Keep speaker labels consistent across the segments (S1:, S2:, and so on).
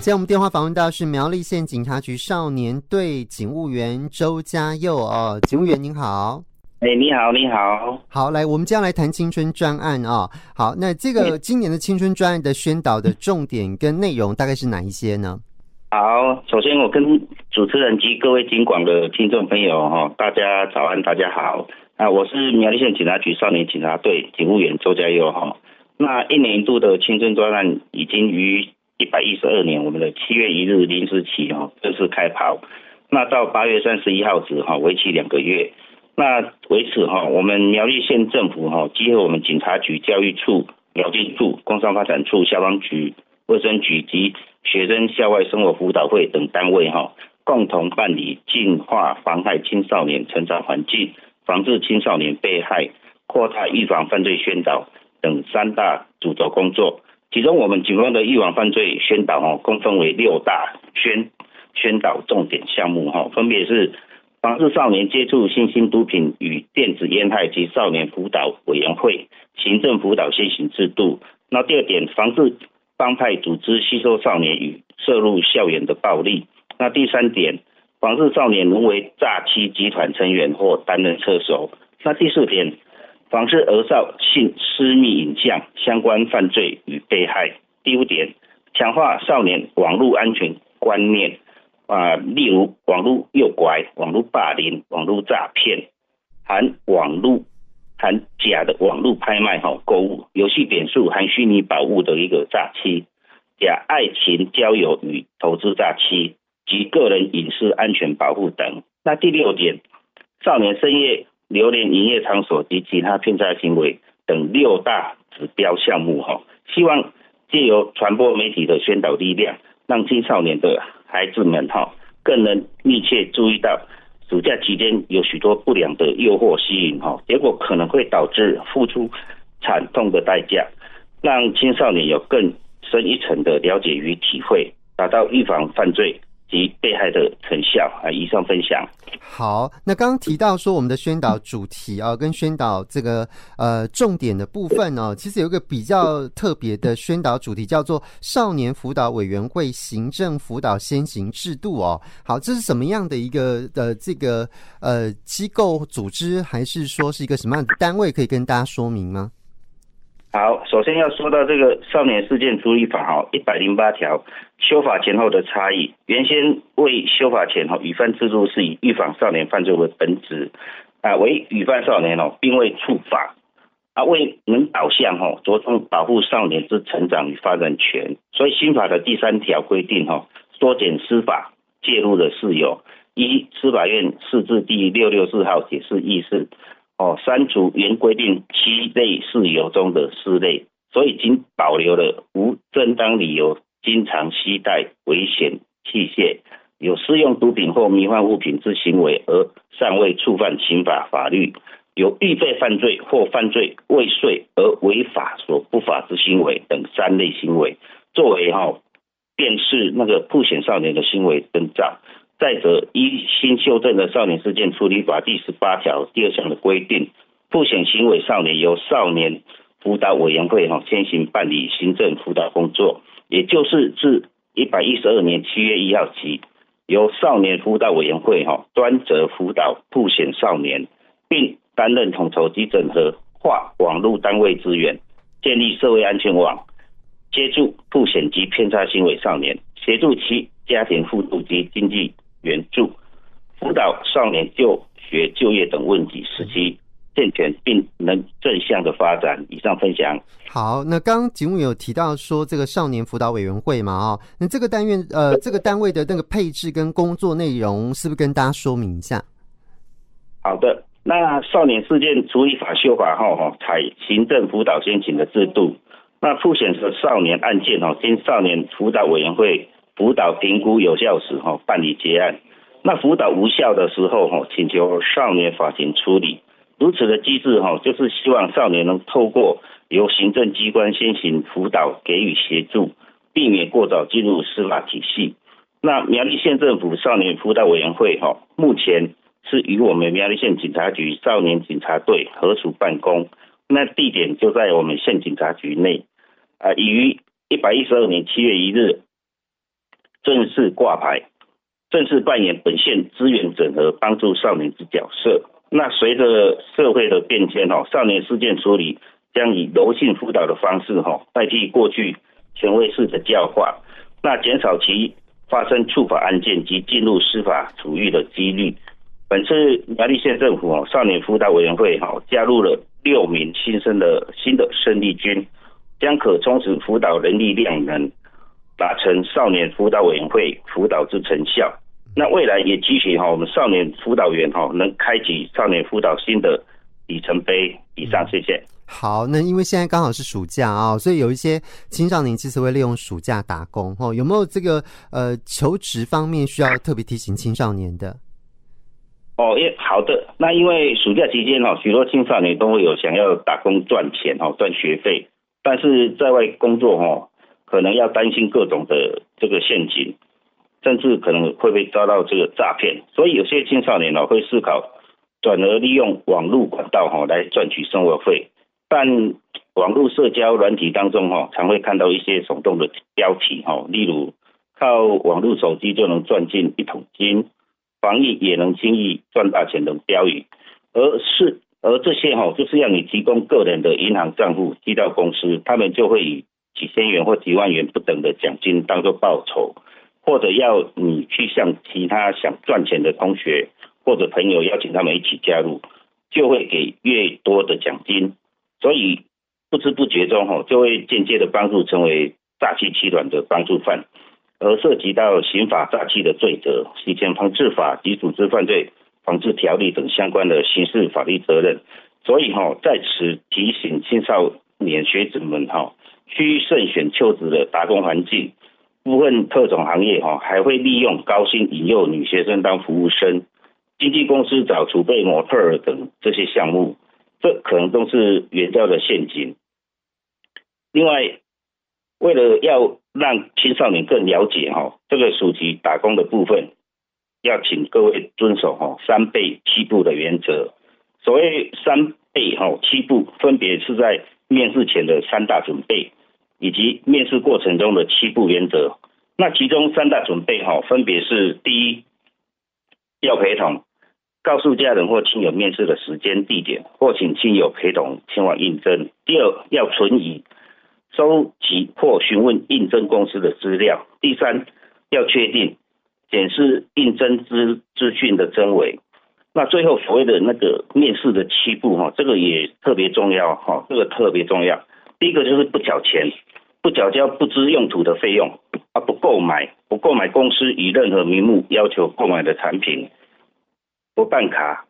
S1: 今天我们电话访问到是苗栗县警察局少年队警务员周家佑哦，警务员您好。
S2: 哎、欸，你好，你好，
S1: 好，来，我们接下来谈青春专案啊、哦。好，那这个今年的青春专案的宣导的重点跟内容大概是哪一些呢？
S2: 好，首先我跟主持人及各位警广的听众朋友哈，大家早安，大家好啊，我是苗栗县警察局少年警察队警务员周家佑哈。那一年一度的青春专案已经于一百一十二年我们的七月一日零时起哈正式开跑，那到八月三十一号止哈为期两个月。那为此哈，我们苗栗县政府哈，结合我们警察局、教育处、苗警处、工商发展处、消防局、卫生局及学生校外生活辅导会等单位哈，共同办理净化妨害青少年成长环境、防治青少年被害、扩大预防犯罪宣导等三大主轴工作。其中，我们警方的预防犯罪宣导哈，共分为六大宣宣导重点项目哈，分别是。防治少年接触新兴毒品与电子烟害及少年辅导委员会行政辅导先行制度。那第二点，防治帮派组织吸收少年与涉入校园的暴力。那第三点，防治少年沦为诈欺集团成员或担任车手。那第四点，防治儿少性私密影像相关犯罪与被害。第五点，强化少年网络安全观念。啊，例如网络诱拐、网络霸凌、网络诈骗，含网络含假的网络拍卖哈购物、游戏点数含虚拟宝物的一个诈欺，假爱情交友与投资诈欺及个人隐私安全保护等。那第六点，少年深夜流连营业场所及其他骗诈行为等六大指标项目哈，希望借由传播媒体的宣导力量，让青少年的。孩子们哈，更能密切注意到暑假期间有许多不良的诱惑吸引哈，结果可能会导致付出惨痛的代价，让青少年有更深一层的了解与体会，达到预防犯罪及被害的成效啊！以上分享。
S1: 好，那刚刚提到说我们的宣导主题啊，跟宣导这个呃重点的部分呢，其实有一个比较特别的宣导主题，叫做少年辅导委员会行政辅导先行制度哦。好，这是什么样的一个呃这个呃机构组织，还是说是一个什么样的单位？可以跟大家说明吗？
S2: 好，首先要说到这个少年事件处理法哈，一百零八条修法前后的差异。原先为修法前哈，与犯制度是以预防少年犯罪为本质啊，为与犯少年哦，并未触法啊，为能导向哈，着重保护少年之成长与发展权。所以新法的第三条规定哈，缩减司法介入的事由，一司法院释字第六六四号解释意思。哦，删除原规定七类事由中的四类，所以仅保留了无正当理由经常携带危险器械、有私用毒品或迷幻物品之行为而尚未触犯刑法法律、有预备犯罪或犯罪未遂而违法所不法之行为等三类行为，作为哈辨识那个曝险少年的行为征兆。再者，依新修正的少年事件处理法第十八条第二项的规定，曝险行为少年由少年辅导委员会哈先行办理行政辅导工作，也就是自一百一十二年七月一号起，由少年辅导委员会哈专责辅导曝险少年，并担任统筹及整合化网络单位资源，建立社会安全网，接住曝险及偏差行为少年，协助其家庭辅助及经济。援助辅导少年就学、就业等问题，使其健全并能正向的发展。以上分享。
S1: 好，那刚刚节目有提到说这个少年辅导委员会嘛，哦，那这个单元呃，这个单位的那个配置跟工作内容，是不是跟大家说明一下？
S2: 好的，那少年事件处理法修法后，哈，采行政辅导先行的制度。那曝险的少年案件，哈，经少年辅导委员会。辅导评估有效时，哈办理结案；那辅导无效的时候，哈请求少年法庭处理。如此的机制，哈就是希望少年能透过由行政机关先行辅导给予协助，避免过早进入司法体系。那苗栗县政府少年辅导委员会，哈目前是与我们苗栗县警察局少年警察队合署办公，那地点就在我们县警察局内。啊，已于一百一十二年七月一日。正式挂牌，正式扮演本县资源整合、帮助少年之角色。那随着社会的变迁哦，少年事件处理将以柔性辅导的方式哈，代替过去权威式的教化，那减少其发生触法案件及进入司法处遇的几率。本次苗栗县政府哦，少年辅导委员会哈加入了六名新生的新的生力军，将可充实辅导人力量能，达成少年辅导委员会辅导之成效。那未来也期许哈，我们少年辅导员哈能开启少年辅导新的里程碑。以上，谢谢。
S1: 好，那因为现在刚好是暑假啊，所以有一些青少年其实会利用暑假打工哈。有没有这个呃求职方面需要特别提醒青少年的？
S2: 哦，也好的。那因为暑假期间哈，许多青少年都会有想要打工赚钱哈，赚学费，但是在外工作哈，可能要担心各种的这个陷阱，甚至可能会被遭到这个诈骗，所以有些青少年呢会思考转而利用网络管道哈来赚取生活费，但网络社交软体当中哈，常会看到一些耸动的标题哈，例如靠网络手机就能赚进一桶金。防疫也能轻易赚大钱等标语，而是而这些哈，就是要你提供个人的银行账户寄到公司，他们就会以几千元或几万元不等的奖金当做报酬，或者要你去向其他想赚钱的同学或者朋友邀请他们一起加入，就会给越多的奖金，所以不知不觉中哈，就会间接的帮助成为诈欺欺软的帮助犯。而涉及到刑法诈欺的罪责、洗钱防治法及组织犯罪防治条例等相关的刑事法律责任，所以哈在此提醒青少年学子们哈，需慎选求职的打工环境。部分特种行业哈还会利用高薪引诱女学生当服务生，经纪公司找储备模特儿等这些项目，这可能都是援交的陷阱。另外，为了要让青少年更了解哈，这个暑期打工的部分，要请各位遵守哈三倍七步的原则。所谓三倍哈七步，分别是在面试前的三大准备，以及面试过程中的七不原则。那其中三大准备哈，分别是第一，要陪同，告诉家人或亲友面试的时间地点，或请亲友陪同前往应征。第二，要存疑。收集或询问应征公司的资料。第三，要确定检视应征资资讯的真伪。那最后所谓的那个面试的七步哈，这个也特别重要哈，这个特别重要。第一个就是不缴钱，不缴交不知用途的费用啊，不购买，不购买公司以任何名目要求购买的产品，不办卡，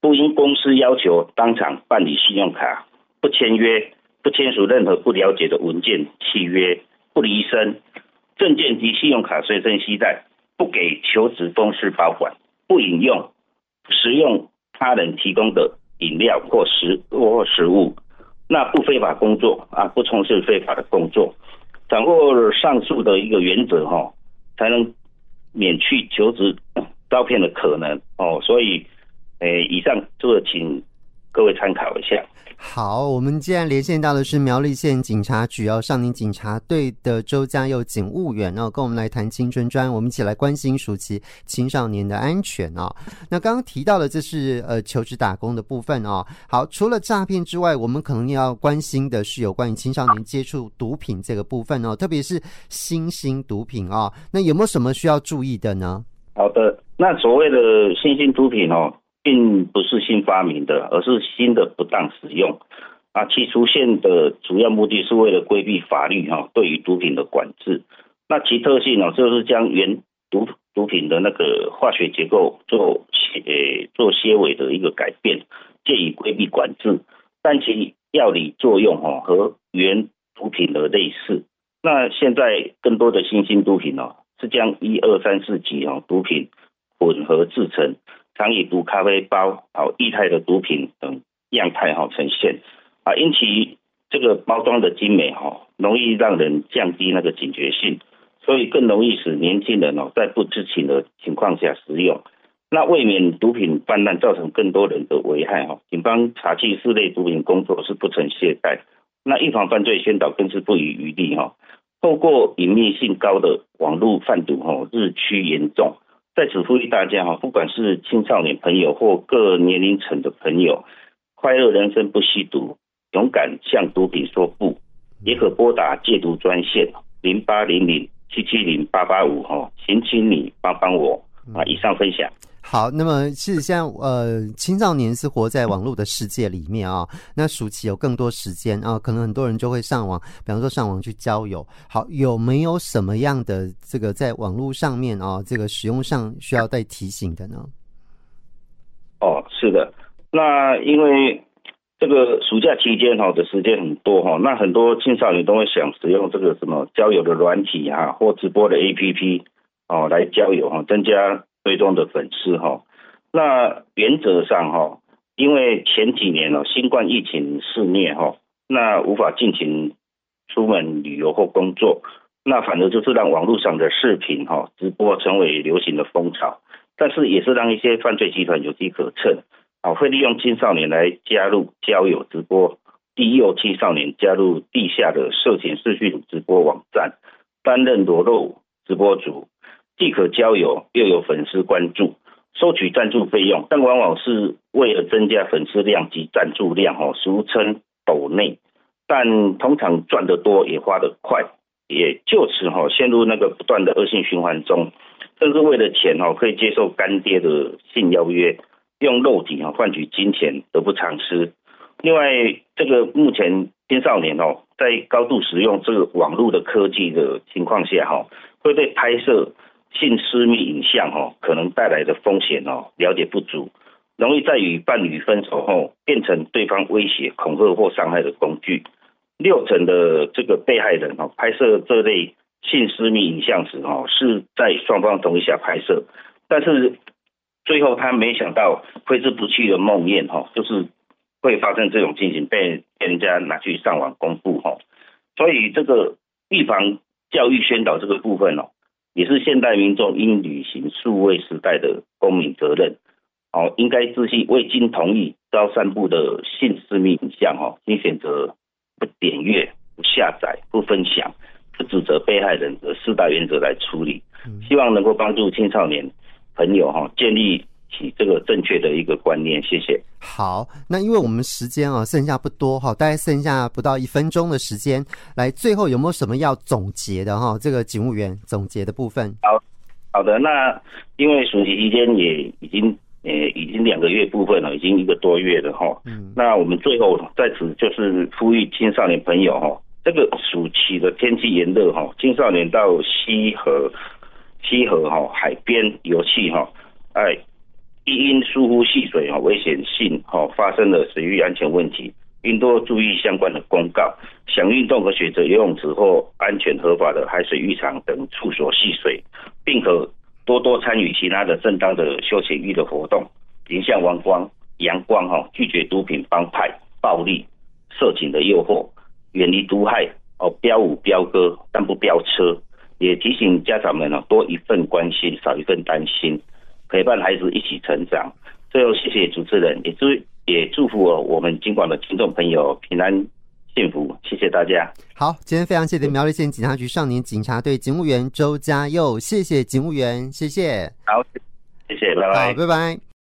S2: 不因公司要求当场办理信用卡，不签约。不签署任何不了解的文件契约，不离身，证件及信用卡随身携带，不给求职公司保管，不饮用、食用他人提供的饮料或食或食物，那不非法工作啊，不从事非法的工作，掌握上述的一个原则哈，才能免去求职招骗的可能哦。所以，诶，以上这个请各位参考一下。
S1: 好，我们既然连线到的是苗栗县警察局哦，少年警察队的周家佑警务员哦，跟我们来谈青春专，我们一起来关心暑期青少年的安全哦。那刚刚提到的这是呃求职打工的部分哦。好，除了诈骗之外，我们可能要关心的是有关于青少年接触毒品这个部分哦，特别是新兴毒品哦。那有没有什么需要注意的呢？
S2: 好的，那所谓的新兴毒品哦。并不是新发明的，而是新的不当使用。啊，其出现的主要目的是为了规避法律哈对于毒品的管制。那其特性呢，就是将原毒毒品的那个化学结构做些做些微的一个改变，借以规避管制。但其药理作用哈和原毒品的类似。那现在更多的新兴毒品呢，是将一二三四级哈毒品混合制成。常以毒咖啡包、好液态的毒品等样态哈呈现啊，因其这个包装的精美哈，容易让人降低那个警觉性，所以更容易使年轻人哦在不知情的情况下使用。那为免毒品泛滥造成更多人的危害哈，警方查缉四类毒品工作是不曾懈怠。那预防犯罪宣导更是不遗余力哈。透过隐秘性高的网络贩毒哈日趋严重。在此呼吁大家哈，不管是青少年朋友或各年龄层的朋友，快乐人生不吸毒，勇敢向毒品说不，也可拨打戒毒专线零八零零七七零八八五哈，请请你帮帮我啊！以上分享。
S1: 好，那么其实现在呃，青少年是活在网络的世界里面啊、那暑期有更多时间啊、可能很多人就会上网，比方说上网去交友。好，有没有什么样的这个在网络上面啊、哦，这个使用上需要再提醒的呢？
S2: 哦，是的，那因为这个暑假期间哈的时间很多哈，那很多青少年都会想使用这个什么交友的软体啊，或直播的 APP 哦来交友哈，增加。追踪的粉丝哈，那原则上哈，因为前几年哦，新冠疫情肆虐哈，那无法尽情出门旅游或工作，那反而就是让网络上的视频哈直播成为流行的风潮，但是也是让一些犯罪集团有机可乘啊，会利用青少年来加入交友直播，利诱青少年加入地下的色情视讯直播网站，担任裸露直播主。既可交友，又有粉丝关注，收取赞助费用，但往往是为了增加粉丝量及赞助量，哦，俗称抖内，但通常赚得多也花得快，也就此哈陷入那个不断的恶性循环中，甚至为了钱哈可以接受干爹的性邀约，用肉体哈换取金钱，得不偿失。另外，这个目前青少年哦，在高度使用这个网络的科技的情况下哈，会被拍摄。性私密影像哦，可能带来的风险哦，了解不足，容易在与伴侣分手后变成对方威胁、恐吓或伤害的工具。六成的这个被害人哦，拍摄这类性私密影像时哦，是在双方同意下拍摄，但是最后他没想到挥之不去的梦魇哈，就是会发生这种情形，被人家拿去上网公布哈。所以这个预防教育宣导这个部分哦。也是现代民众应履行数位时代的公民责任，哦，应该自信未经同意遭散布的性私密影像，哦，应选择不点阅、不下载、不分享、不指责被害人的四大原则来处理，希望能够帮助青少年朋友哈建立起这个正确的一个观念，谢谢。
S1: 好，那因为我们时间啊剩下不多哈，大概剩下不到一分钟的时间，来最后有没有什么要总结的哈？这个警务员总结的部分。
S2: 好好的，那因为暑期期间也已经呃已经两个月部分了，已经一个多月了哈。嗯。那我们最后在此就是呼吁青少年朋友哈，这个暑期的天气炎热哈，青少年到西河、西河哈海边游憩哈，哎。一因疏忽戏水哈，危险性哈发生了水域安全问题，应多注意相关的公告。想运动和选择游泳池或安全合法的海水浴场等处所戏水，并可多多参与其他的正当的休闲娱乐活动，迎向阳光阳光哈，拒绝毒品帮派暴力色情的诱惑，远离毒害哦，飙舞飙歌但不飙车。也提醒家长们多一份关心，少一份担心。陪伴孩子一起成长。最后，谢谢主持人，也祝也祝福我我们金广的听众朋友平安幸福。谢谢大家。
S1: 好，今天非常谢谢苗栗县警察局少年警察队警务员周家佑，谢谢警务员，谢谢。
S2: 好，谢谢，拜拜。
S1: 好，拜拜。